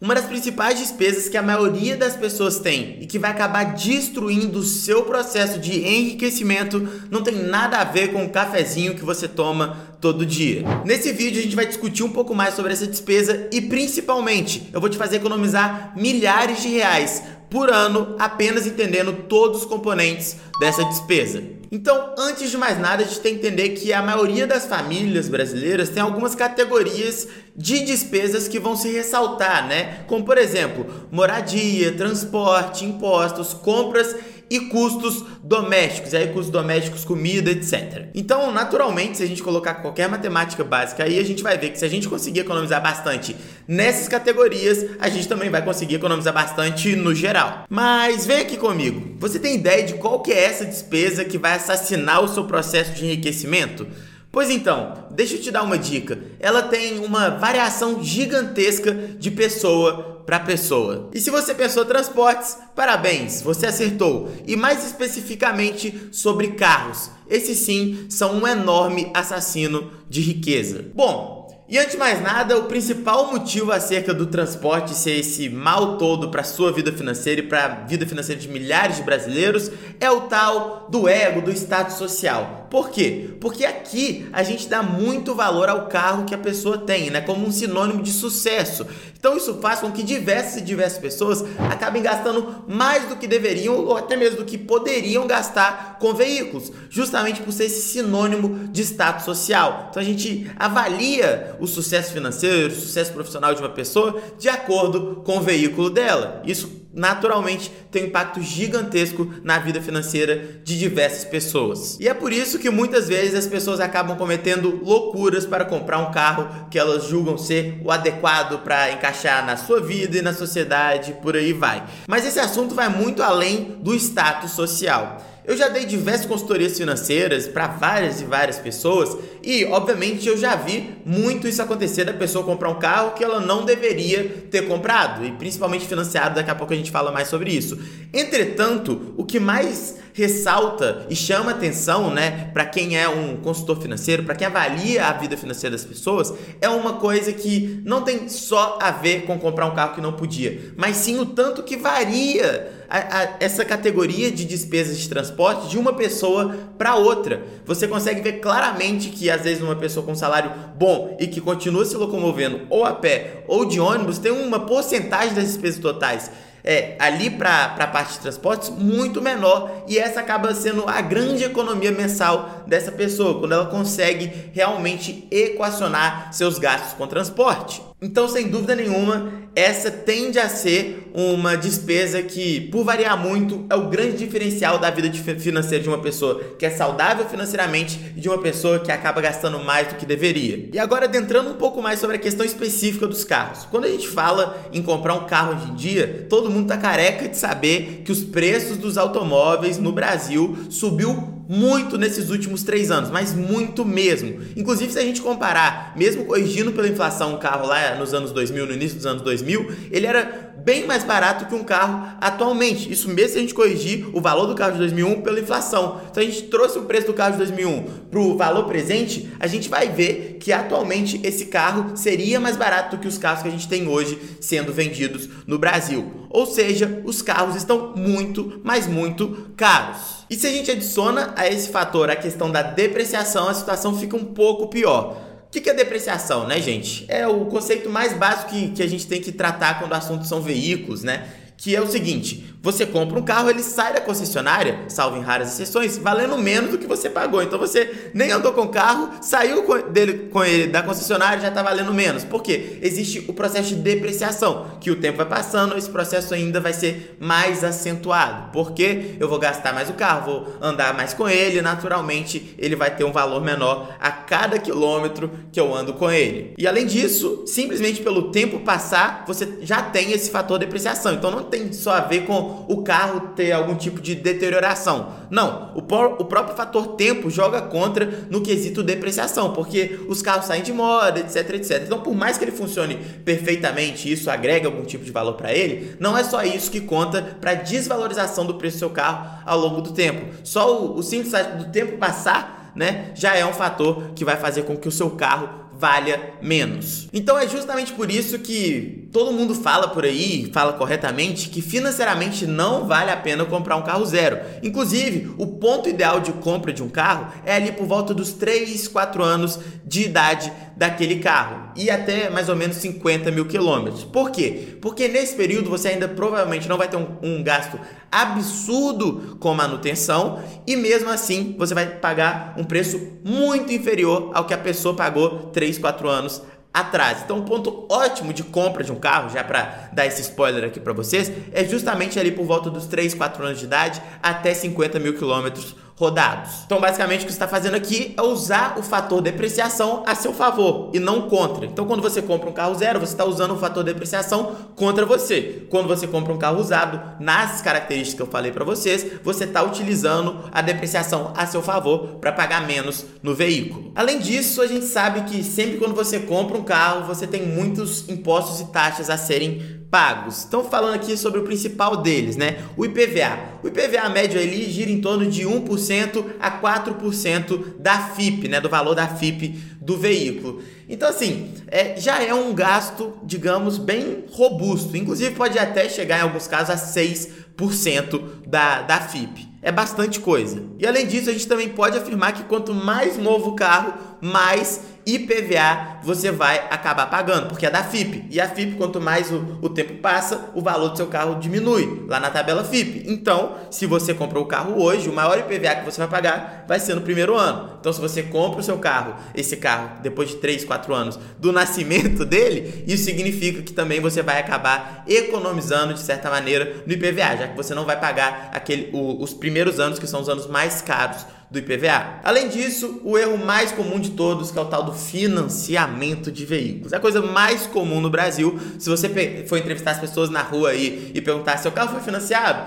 Uma das principais despesas que a maioria das pessoas tem e que vai acabar destruindo o seu processo de enriquecimento não tem nada a ver com o cafezinho que você toma todo dia. Nesse vídeo a gente vai discutir um pouco mais sobre essa despesa e principalmente eu vou te fazer economizar milhares de reais por ano apenas entendendo todos os componentes dessa despesa. Então, antes de mais nada, a gente tem que entender que a maioria das famílias brasileiras tem algumas categorias de despesas que vão se ressaltar, né? Como por exemplo, moradia, transporte, impostos, compras e custos domésticos, e aí custos domésticos, comida, etc. Então, naturalmente, se a gente colocar qualquer matemática básica aí, a gente vai ver que se a gente conseguir economizar bastante nessas categorias, a gente também vai conseguir economizar bastante no geral. Mas vem aqui comigo. Você tem ideia de qual que é essa despesa que vai assassinar o seu processo de enriquecimento? Pois então, deixa eu te dar uma dica. Ela tem uma variação gigantesca de pessoa para pessoa. E se você pensou transportes, parabéns, você acertou. E mais especificamente sobre carros. Esses sim são um enorme assassino de riqueza. Bom, e antes de mais nada, o principal motivo acerca do transporte ser esse mal todo para sua vida financeira e para a vida financeira de milhares de brasileiros é o tal do ego, do status social. Por quê? Porque aqui a gente dá muito valor ao carro que a pessoa tem, né, como um sinônimo de sucesso. Então isso faz com que diversas e diversas pessoas acabem gastando mais do que deveriam ou até mesmo do que poderiam gastar com veículos, justamente por ser esse sinônimo de status social. Então a gente avalia o sucesso financeiro, o sucesso profissional de uma pessoa de acordo com o veículo dela. Isso naturalmente tem um impacto gigantesco na vida financeira de diversas pessoas. E é por isso que muitas vezes as pessoas acabam cometendo loucuras para comprar um carro que elas julgam ser o adequado para encaixar na sua vida e na sociedade, por aí vai. Mas esse assunto vai muito além do status social. Eu já dei diversas consultorias financeiras para várias e várias pessoas e, obviamente, eu já vi muito isso acontecer da pessoa comprar um carro que ela não deveria ter comprado e principalmente financiado. Daqui a pouco a gente fala mais sobre isso. Entretanto, o que mais ressalta e chama atenção, né, para quem é um consultor financeiro, para quem avalia a vida financeira das pessoas, é uma coisa que não tem só a ver com comprar um carro que não podia, mas sim o tanto que varia a, a, essa categoria de despesas de transporte de uma pessoa para outra. Você consegue ver claramente que às vezes uma pessoa com salário bom e que continua se locomovendo ou a pé ou de ônibus tem uma porcentagem das despesas totais é, ali para a parte de transportes muito menor e essa acaba sendo a grande economia mensal dessa pessoa, quando ela consegue realmente equacionar seus gastos com transporte. Então, sem dúvida nenhuma, essa tende a ser uma despesa que, por variar muito, é o grande diferencial da vida financeira de uma pessoa que é saudável financeiramente e de uma pessoa que acaba gastando mais do que deveria. E agora, adentrando um pouco mais sobre a questão específica dos carros. Quando a gente fala em comprar um carro hoje em dia, todo mundo tá careca de saber que os preços dos automóveis no Brasil subiu muito nesses últimos três anos, mas muito mesmo. Inclusive, se a gente comparar, mesmo corrigindo pela inflação, um carro lá nos anos 2000, no início dos anos 2000, ele era bem mais barato que um carro atualmente. Isso mesmo se a gente corrigir o valor do carro de 2001 pela inflação. Então a gente trouxe o preço do carro de 2001 para o valor presente, a gente vai ver que atualmente esse carro seria mais barato do que os carros que a gente tem hoje sendo vendidos no Brasil. Ou seja, os carros estão muito, mas muito caros. E se a gente adiciona a esse fator a questão da depreciação, a situação fica um pouco pior. O que, é depreciação, né, gente? É o conceito mais básico que, que a gente tem que tratar quando o assunto são veículos, né? Que é o seguinte: você compra um carro, ele sai da concessionária, salvo em raras exceções, valendo menos do que você pagou. Então você nem andou com o carro, saiu com, dele, com ele da concessionária já está valendo menos. Por quê? Existe o processo de depreciação, que o tempo vai passando, esse processo ainda vai ser mais acentuado. Porque eu vou gastar mais o carro, vou andar mais com ele, naturalmente ele vai ter um valor menor a cada quilômetro que eu ando com ele. E além disso, simplesmente pelo tempo passar, você já tem esse fator depreciação. Então não tem só a ver com o carro ter algum tipo de deterioração. Não, o, o próprio fator tempo joga contra no quesito depreciação, porque os carros saem de moda, etc, etc. Então, por mais que ele funcione perfeitamente, isso agrega algum tipo de valor para ele, não é só isso que conta para desvalorização do preço do seu carro ao longo do tempo. Só o, o simples do tempo passar, né, já é um fator que vai fazer com que o seu carro valha menos. Então é justamente por isso que todo mundo fala por aí, fala corretamente, que financeiramente não vale a pena comprar um carro zero. Inclusive, o ponto ideal de compra de um carro é ali por volta dos 3, 4 anos de idade daquele carro e até mais ou menos 50 mil quilômetros. Por quê? Porque nesse período você ainda provavelmente não vai ter um, um gasto absurdo com manutenção e mesmo assim você vai pagar um preço muito inferior ao que a pessoa pagou 3, 4 anos atrás. Então, um ponto ótimo de compra de um carro, já para dar esse spoiler aqui para vocês, é justamente ali por volta dos 3, 4 anos de idade até 50 mil quilômetros rodados. Então, basicamente, o que você está fazendo aqui é usar o fator depreciação a seu favor e não contra. Então, quando você compra um carro zero, você está usando o fator depreciação contra você. Quando você compra um carro usado, nas características que eu falei para vocês, você está utilizando a depreciação a seu favor para pagar menos no veículo. Além disso, a gente sabe que sempre quando você compra um carro, você tem muitos impostos e taxas a serem pagos. Estão falando aqui sobre o principal deles, né? O IPVA. O IPVA médio ali gira em torno de 1% a 4% da FIP, né? Do valor da FIP do veículo. Então, assim, é, já é um gasto, digamos, bem robusto. Inclusive, pode até chegar em alguns casos a 6% da, da FIP. É bastante coisa. E além disso, a gente também pode afirmar que quanto mais novo o carro, mais IPVA você vai acabar pagando, porque é da FIP. E a FIP, quanto mais o, o tempo passa, o valor do seu carro diminui lá na tabela FIP. Então, se você comprou o carro hoje, o maior IPVA que você vai pagar vai ser no primeiro ano. Então, se você compra o seu carro, esse carro, depois de 3, 4 anos do nascimento dele, isso significa que também você vai acabar economizando, de certa maneira, no IPVA, já que você não vai pagar aquele, o, os primeiros anos, que são os anos mais caros do IPVA. Além disso, o erro mais comum de todos, que é o tal do financiamento de veículos. É a coisa mais comum no Brasil. Se você for entrevistar as pessoas na rua aí e perguntar se o carro foi financiado,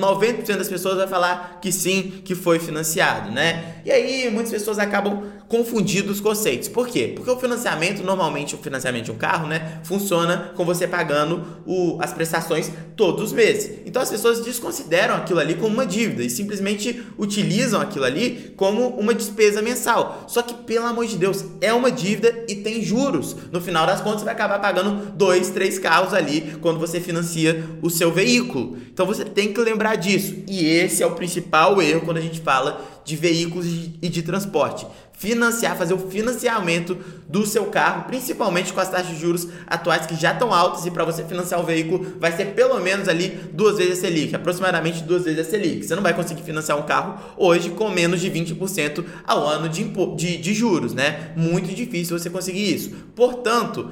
90% das pessoas vai falar que sim, que foi financiado, né? E aí muitas pessoas acabam confundindo os conceitos. Por quê? Porque o financiamento, normalmente o financiamento de um carro, né, funciona com você pagando o, as prestações todos os meses. Então as pessoas desconsideram aquilo ali como uma dívida e simplesmente utilizam aquilo ali como uma despesa mensal. Só que, pelo amor de Deus, é uma dívida e tem juros. No final das contas, você vai acabar pagando dois, três carros ali quando você financia o seu veículo. Então você tem que lembrar disso. E esse é o principal erro quando a gente fala de veículos e de transporte financiar, fazer o financiamento do seu carro, principalmente com as taxas de juros atuais que já estão altas e para você financiar o veículo vai ser pelo menos ali duas vezes a Selic, aproximadamente duas vezes a Selic. Você não vai conseguir financiar um carro hoje com menos de 20% ao ano de, de, de juros, né? Muito difícil você conseguir isso. Portanto,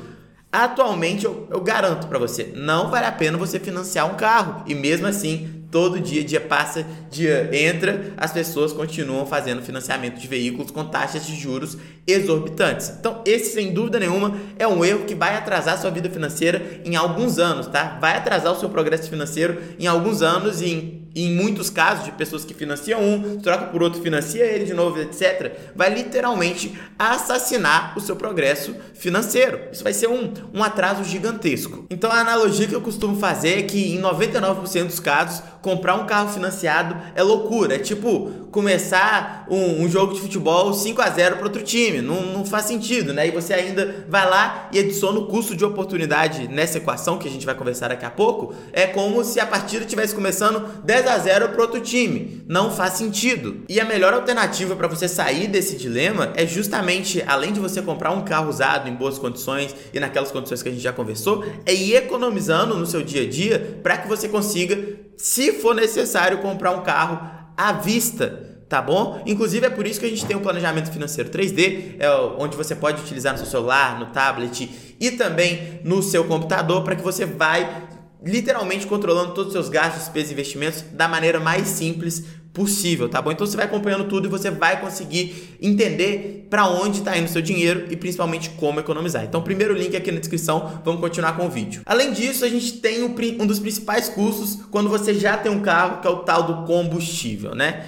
Atualmente eu, eu garanto para você, não vale a pena você financiar um carro e mesmo assim todo dia, dia passa, dia entra, as pessoas continuam fazendo financiamento de veículos com taxas de juros exorbitantes. Então, esse sem dúvida nenhuma é um erro que vai atrasar sua vida financeira em alguns anos, tá? Vai atrasar o seu progresso financeiro em alguns anos e em em muitos casos de pessoas que financiam um, troca por outro, financia ele de novo, etc., vai literalmente assassinar o seu progresso financeiro. Isso vai ser um, um atraso gigantesco. Então a analogia que eu costumo fazer é que em 99% dos casos, comprar um carro financiado é loucura. É tipo começar um, um jogo de futebol 5 a 0 para outro time. Não, não faz sentido, né? E você ainda vai lá e adiciona o custo de oportunidade nessa equação que a gente vai conversar daqui a pouco. É como se a partida estivesse começando 10 10 a 0 para outro time. Não faz sentido. E a melhor alternativa para você sair desse dilema é justamente, além de você comprar um carro usado em boas condições e naquelas condições que a gente já conversou, é ir economizando no seu dia a dia para que você consiga, se for necessário, comprar um carro à vista tá bom? Inclusive é por isso que a gente tem o um planejamento financeiro 3D, é onde você pode utilizar no seu celular, no tablet e também no seu computador para que você vai literalmente controlando todos os seus gastos, despesas e investimentos da maneira mais simples possível, tá bom? Então você vai acompanhando tudo e você vai conseguir entender para onde está indo o seu dinheiro e principalmente como economizar. Então, primeiro link aqui na descrição, vamos continuar com o vídeo. Além disso, a gente tem um dos principais custos quando você já tem um carro, que é o tal do combustível, né?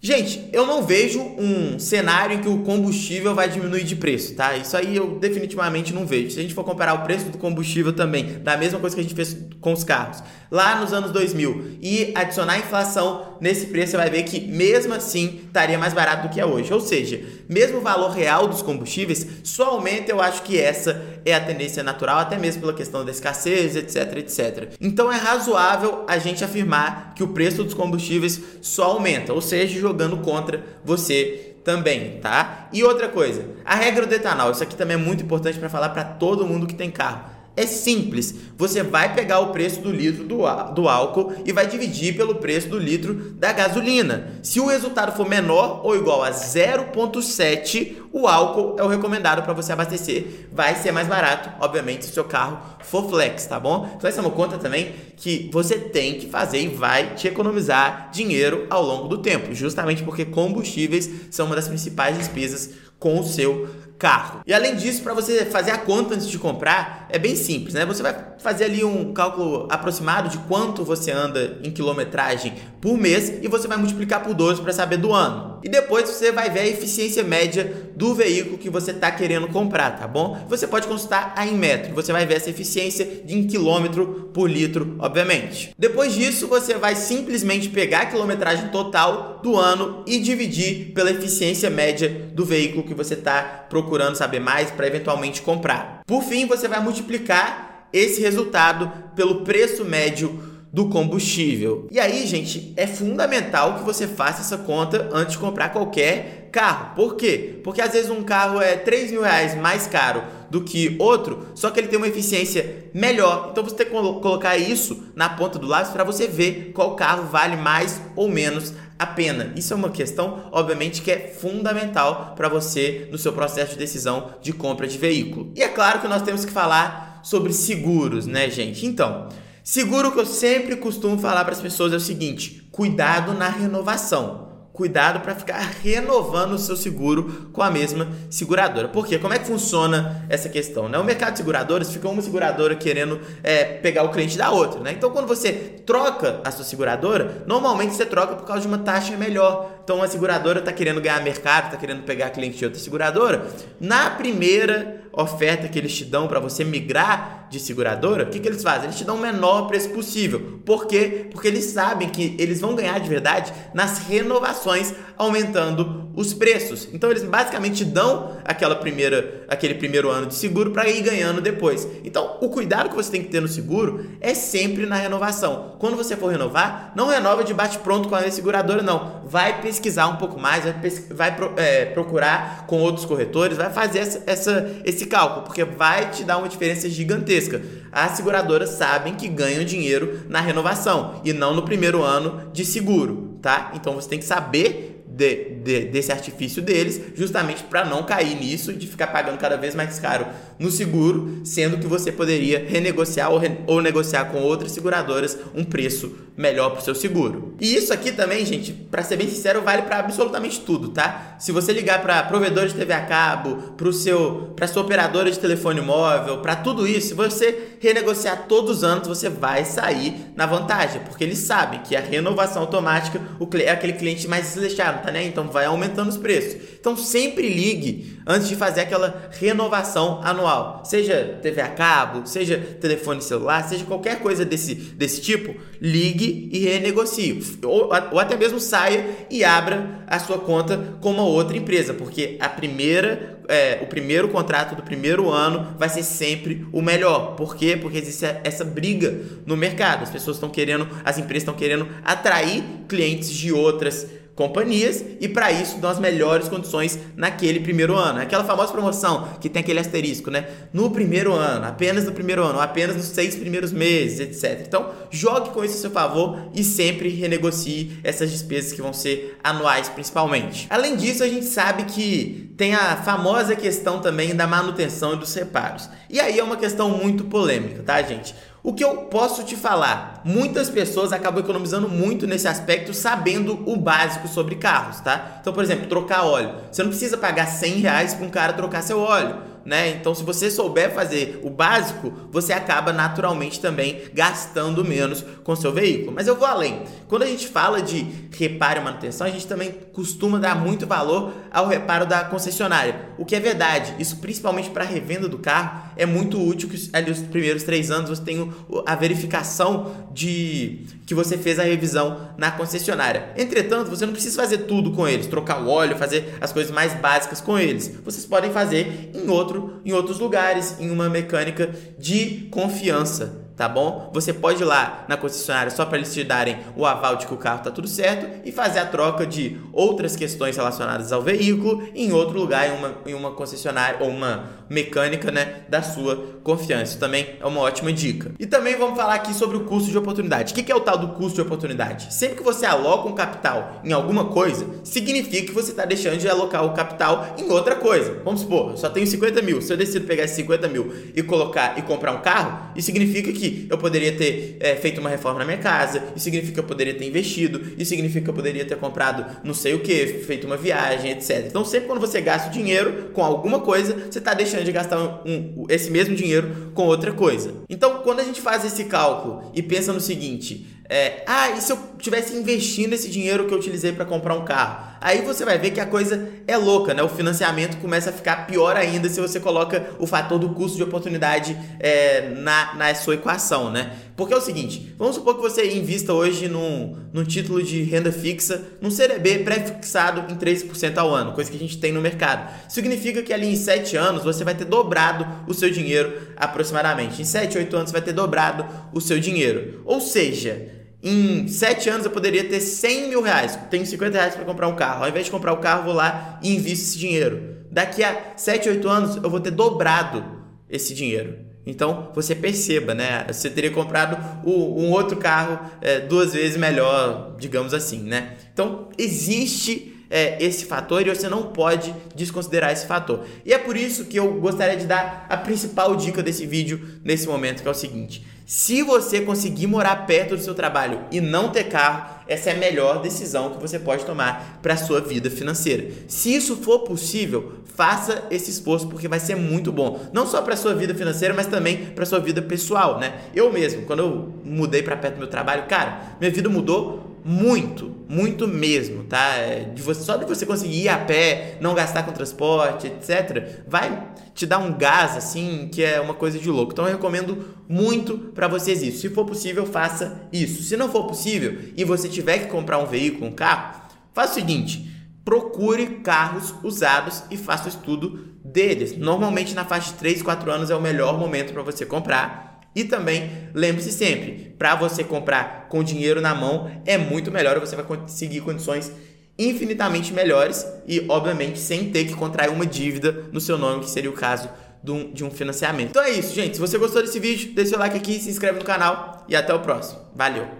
Gente, eu não vejo um cenário em que o combustível vai diminuir de preço, tá? Isso aí eu definitivamente não vejo. Se a gente for comparar o preço do combustível também, da mesma coisa que a gente fez com os carros, lá nos anos 2000, e adicionar inflação nesse preço, você vai ver que mesmo assim estaria mais barato do que é hoje. Ou seja, mesmo o valor real dos combustíveis só aumenta, eu acho que essa é a tendência natural, até mesmo pela questão da escassez, etc, etc. Então é razoável a gente afirmar que o preço dos combustíveis só aumenta, ou seja, jogando contra você também, tá? E outra coisa, a regra do etanol, isso aqui também é muito importante para falar para todo mundo que tem carro. É simples. Você vai pegar o preço do litro do, do álcool e vai dividir pelo preço do litro da gasolina. Se o resultado for menor ou igual a 0,7, o álcool é o recomendado para você abastecer. Vai ser mais barato, obviamente, se o seu carro for flex, tá bom? Então essa é uma conta também que você tem que fazer e vai te economizar dinheiro ao longo do tempo, justamente porque combustíveis são uma das principais despesas com o seu carro. E além disso, para você fazer a conta antes de comprar, é bem simples, né? Você vai fazer ali um cálculo aproximado de quanto você anda em quilometragem por mês e você vai multiplicar por 12 para saber do ano. E depois você vai ver a eficiência média do veículo que você está querendo comprar, tá bom? Você pode consultar a Inmetro, você vai ver essa eficiência em quilômetro por litro, obviamente. Depois disso, você vai simplesmente pegar a quilometragem total do ano e dividir pela eficiência média do veículo que você está procurando saber mais para eventualmente comprar. Por fim, você vai multiplicar esse resultado pelo preço médio do combustível. E aí, gente, é fundamental que você faça essa conta antes de comprar qualquer carro. Por quê? Porque às vezes um carro é 3 mil reais mais caro do que outro, só que ele tem uma eficiência melhor. Então você tem que colocar isso na ponta do lápis para você ver qual carro vale mais ou menos a pena. Isso é uma questão, obviamente, que é fundamental para você no seu processo de decisão de compra de veículo. E é claro que nós temos que falar sobre seguros, né, gente? Então, Seguro que eu sempre costumo falar para as pessoas é o seguinte: cuidado na renovação. Cuidado para ficar renovando o seu seguro com a mesma seguradora. Porque como é que funciona essa questão? Né? O mercado de seguradoras fica uma seguradora querendo é, pegar o cliente da outra. Né? Então, quando você troca a sua seguradora, normalmente você troca por causa de uma taxa melhor. Então, a seguradora está querendo ganhar mercado, está querendo pegar cliente de outra seguradora. Na primeira oferta que eles te dão para você migrar de seguradora, o que, que eles fazem? Eles te dão o menor preço possível. Por quê? Porque eles sabem que eles vão ganhar de verdade nas renovações, aumentando os preços. Então eles basicamente dão aquela primeira, aquele primeiro ano de seguro para ir ganhando depois. Então o cuidado que você tem que ter no seguro é sempre na renovação. Quando você for renovar, não renova de bate pronto com a seguradora, não. Vai pesquisar um pouco mais, vai, vai é, procurar com outros corretores, vai fazer essa, essa, esse cálculo, porque vai te dar uma diferença gigantesca. As seguradoras sabem que ganham dinheiro na renovação e não no primeiro ano de seguro, tá? Então você tem que saber de, de, desse artifício deles, justamente para não cair nisso de ficar pagando cada vez mais caro no seguro, sendo que você poderia renegociar ou, re, ou negociar com outras seguradoras um preço melhor para o seu seguro. E isso aqui também, gente, para ser bem sincero, vale para absolutamente tudo, tá? Se você ligar para provedor de TV a cabo, para seu, para sua operadora de telefone móvel, para tudo isso, se você renegociar todos os anos, você vai sair na vantagem, porque eles sabem que a renovação automática é aquele cliente mais desleixado, tá, né? Então vai aumentando os preços. Então sempre ligue antes de fazer aquela renovação anual, seja TV a cabo, seja telefone celular, seja qualquer coisa desse, desse tipo, ligue e renegocie, ou, ou até mesmo saia e abra a sua conta com uma outra empresa, porque a primeira é, o primeiro contrato do primeiro ano vai ser sempre o melhor. Por quê? Porque existe essa briga no mercado. As pessoas estão querendo, as empresas estão querendo atrair clientes de outras companhias e para isso dão as melhores condições naquele primeiro ano. Aquela famosa promoção que tem aquele asterisco, né? No primeiro ano, apenas no primeiro ano, apenas nos seis primeiros meses, etc. Então, jogue com isso a seu favor e sempre renegocie essas despesas que vão ser anuais, principalmente. Além disso, a gente sabe que tem a famosa questão também da manutenção e dos reparos. E aí é uma questão muito polêmica, tá, gente? O que eu posso te falar? Muitas pessoas acabam economizando muito nesse aspecto sabendo o básico sobre carros, tá? Então, por exemplo, trocar óleo. Você não precisa pagar 100 reais para um cara trocar seu óleo. Né? Então, se você souber fazer o básico, você acaba naturalmente também gastando menos com seu veículo. Mas eu vou além. Quando a gente fala de reparo e manutenção, a gente também costuma dar muito valor ao reparo da concessionária, o que é verdade. Isso principalmente para a revenda do carro é muito útil que ali os primeiros três anos você tem a verificação de que você fez a revisão na concessionária. Entretanto, você não precisa fazer tudo com eles, trocar o óleo, fazer as coisas mais básicas com eles. Vocês podem fazer em outro, em outros lugares, em uma mecânica de confiança tá bom? Você pode ir lá na concessionária só para eles te darem o aval de que o carro tá tudo certo e fazer a troca de outras questões relacionadas ao veículo em outro lugar, em uma, em uma concessionária ou uma mecânica, né, da sua confiança. Isso também é uma ótima dica. E também vamos falar aqui sobre o custo de oportunidade. O que é o tal do custo de oportunidade? Sempre que você aloca um capital em alguma coisa, significa que você está deixando de alocar o capital em outra coisa. Vamos supor, eu só tenho 50 mil. Se eu decido pegar esses 50 mil e colocar e comprar um carro, isso significa que eu poderia ter é, feito uma reforma na minha casa, isso significa que eu poderia ter investido, isso significa que eu poderia ter comprado não sei o que, feito uma viagem, etc. Então, sempre quando você gasta o dinheiro com alguma coisa, você está deixando de gastar um, esse mesmo dinheiro com outra coisa. Então, quando a gente faz esse cálculo e pensa no seguinte, é, ah, e se eu tivesse investindo esse dinheiro que eu utilizei para comprar um carro? Aí você vai ver que a coisa é louca, né? O financiamento começa a ficar pior ainda se você coloca o fator do custo de oportunidade é, na, na sua equação, né? Porque é o seguinte, vamos supor que você invista hoje num, num título de renda fixa, num CDB pré-fixado em 3% ao ano, coisa que a gente tem no mercado. Significa que ali em 7 anos você vai ter dobrado o seu dinheiro aproximadamente. Em 7, 8 anos você vai ter dobrado o seu dinheiro. Ou seja, em 7 anos eu poderia ter 100 mil reais. Tenho 50 reais para comprar um carro. Ao invés de comprar o carro, vou lá e invisto esse dinheiro. Daqui a 7, 8 anos eu vou ter dobrado esse dinheiro. Então você perceba, né? Você teria comprado o, um outro carro é, duas vezes melhor, digamos assim, né? Então existe é, esse fator e você não pode desconsiderar esse fator. E é por isso que eu gostaria de dar a principal dica desse vídeo nesse momento, que é o seguinte: se você conseguir morar perto do seu trabalho e não ter carro, essa é a melhor decisão que você pode tomar para a sua vida financeira. Se isso for possível, faça esse esforço porque vai ser muito bom, não só para a sua vida financeira, mas também para a sua vida pessoal, né? Eu mesmo, quando eu mudei para perto do meu trabalho, cara, minha vida mudou muito, muito mesmo, tá? É, de você, só de você conseguir ir a pé, não gastar com transporte, etc, vai te dar um gás assim que é uma coisa de louco. Então eu recomendo muito para vocês isso. Se for possível, faça isso. Se não for possível e você tiver que comprar um veículo, um carro, faça o seguinte: procure carros usados e faça o estudo deles. Normalmente na faixa de 3, 4 anos é o melhor momento para você comprar e também, lembre-se sempre, para você comprar com dinheiro na mão é muito melhor, você vai conseguir condições infinitamente melhores e, obviamente, sem ter que contrair uma dívida no seu nome, que seria o caso de um financiamento. Então é isso, gente. Se você gostou desse vídeo, deixa o like aqui, se inscreve no canal e até o próximo. Valeu!